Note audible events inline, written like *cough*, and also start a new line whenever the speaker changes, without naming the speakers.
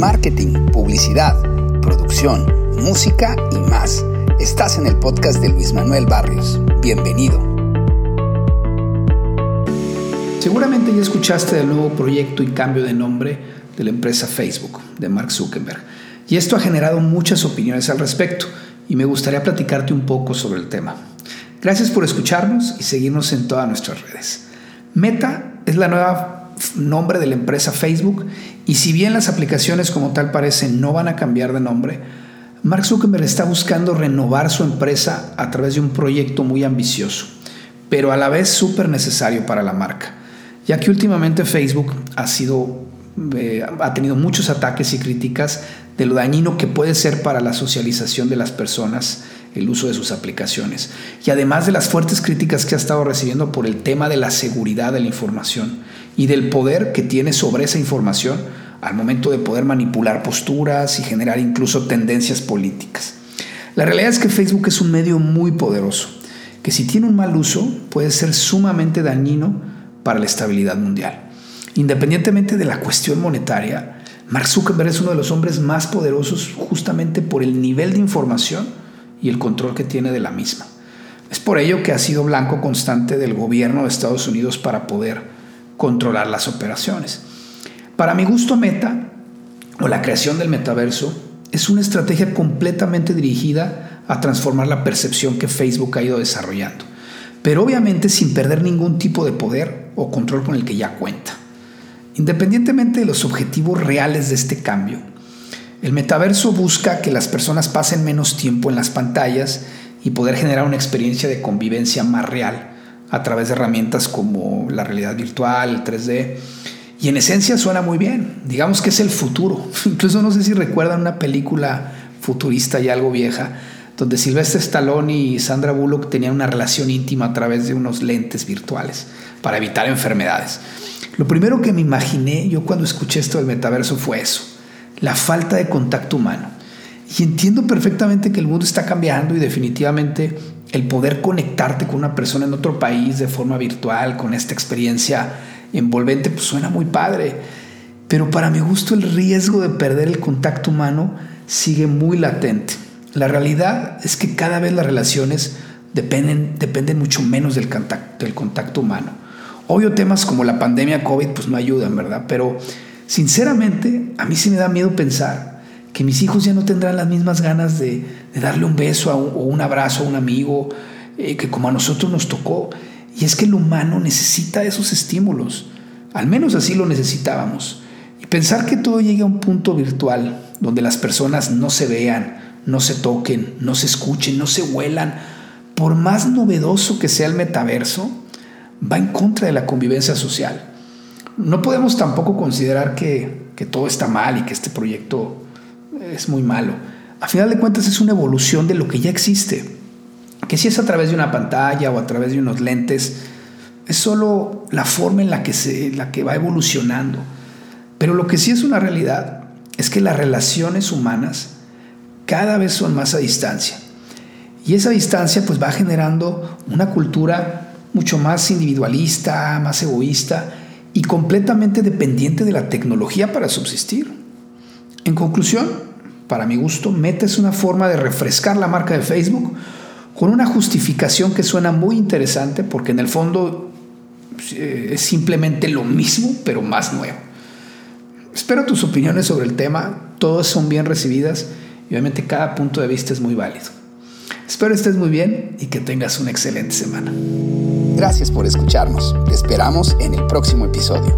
marketing, publicidad, producción, música y más. Estás en el podcast de Luis Manuel Barrios. Bienvenido. Seguramente ya escuchaste del nuevo proyecto y cambio de nombre de la empresa Facebook, de Mark Zuckerberg. Y esto ha generado muchas opiniones al respecto y me gustaría platicarte un poco sobre el tema. Gracias por escucharnos y seguirnos en todas nuestras redes. Meta es la nueva nombre de la empresa Facebook. Y si bien las aplicaciones como tal parecen no van a cambiar de nombre, Mark Zuckerberg está buscando renovar su empresa a través de un proyecto muy ambicioso, pero a la vez súper necesario para la marca, ya que últimamente Facebook ha sido eh, ha tenido muchos ataques y críticas de lo dañino que puede ser para la socialización de las personas el uso de sus aplicaciones. Y además de las fuertes críticas que ha estado recibiendo por el tema de la seguridad de la información y del poder que tiene sobre esa información al momento de poder manipular posturas y generar incluso tendencias políticas. La realidad es que Facebook es un medio muy poderoso, que si tiene un mal uso puede ser sumamente dañino para la estabilidad mundial. Independientemente de la cuestión monetaria, Mark Zuckerberg es uno de los hombres más poderosos justamente por el nivel de información y el control que tiene de la misma. Es por ello que ha sido blanco constante del gobierno de Estados Unidos para poder controlar las operaciones. Para mi gusto, Meta, o la creación del metaverso, es una estrategia completamente dirigida a transformar la percepción que Facebook ha ido desarrollando, pero obviamente sin perder ningún tipo de poder o control con el que ya cuenta. Independientemente de los objetivos reales de este cambio, el metaverso busca que las personas pasen menos tiempo en las pantallas y poder generar una experiencia de convivencia más real a través de herramientas como la realidad virtual, el 3D. Y en esencia suena muy bien. Digamos que es el futuro. *laughs* Incluso no sé si recuerdan una película futurista y algo vieja, donde Sylvester Stallone y Sandra Bullock tenían una relación íntima a través de unos lentes virtuales para evitar enfermedades. Lo primero que me imaginé yo cuando escuché esto del metaverso fue eso la falta de contacto humano. Y entiendo perfectamente que el mundo está cambiando y definitivamente el poder conectarte con una persona en otro país de forma virtual, con esta experiencia envolvente, pues suena muy padre. Pero para mi gusto el riesgo de perder el contacto humano sigue muy latente. La realidad es que cada vez las relaciones dependen, dependen mucho menos del contacto, del contacto humano. Obvio temas como la pandemia COVID pues no ayudan, ¿verdad? Pero Sinceramente, a mí sí me da miedo pensar que mis hijos ya no tendrán las mismas ganas de, darle un beso o un abrazo a un amigo eh, que como a nosotros nos tocó. Y es que el humano necesita esos estímulos. Al menos así lo necesitábamos. Y pensar que todo llegue a un punto virtual donde las personas no se vean, no se toquen, no se escuchen, no se huelan, por más novedoso que sea el metaverso, va en contra de la convivencia social no podemos tampoco considerar que, todo está mal y que este proyecto es muy malo. A final de cuentas es una evolución de lo que ya existe. Que si es a través de una pantalla o a través de unos lentes, es solo la forma en la que, se, la que va evolucionando. Pero lo que sí es una realidad es que las relaciones humanas cada vez son más a distancia. Y esa distancia pues va generando una cultura mucho más individualista, más egoísta, y completamente dependiente de la tecnología para subsistir. En conclusión, para mi gusto, Meta es una forma de refrescar la marca de Facebook con una justificación que suena muy interesante porque en el fondo eh, es simplemente lo mismo pero más nuevo. Espero tus opiniones sobre el tema, todas son bien recibidas y obviamente cada punto de vista es muy válido. Espero estés muy bien y que tengas una excelente semana. Gracias por escucharnos. Te esperamos en el próximo episodio.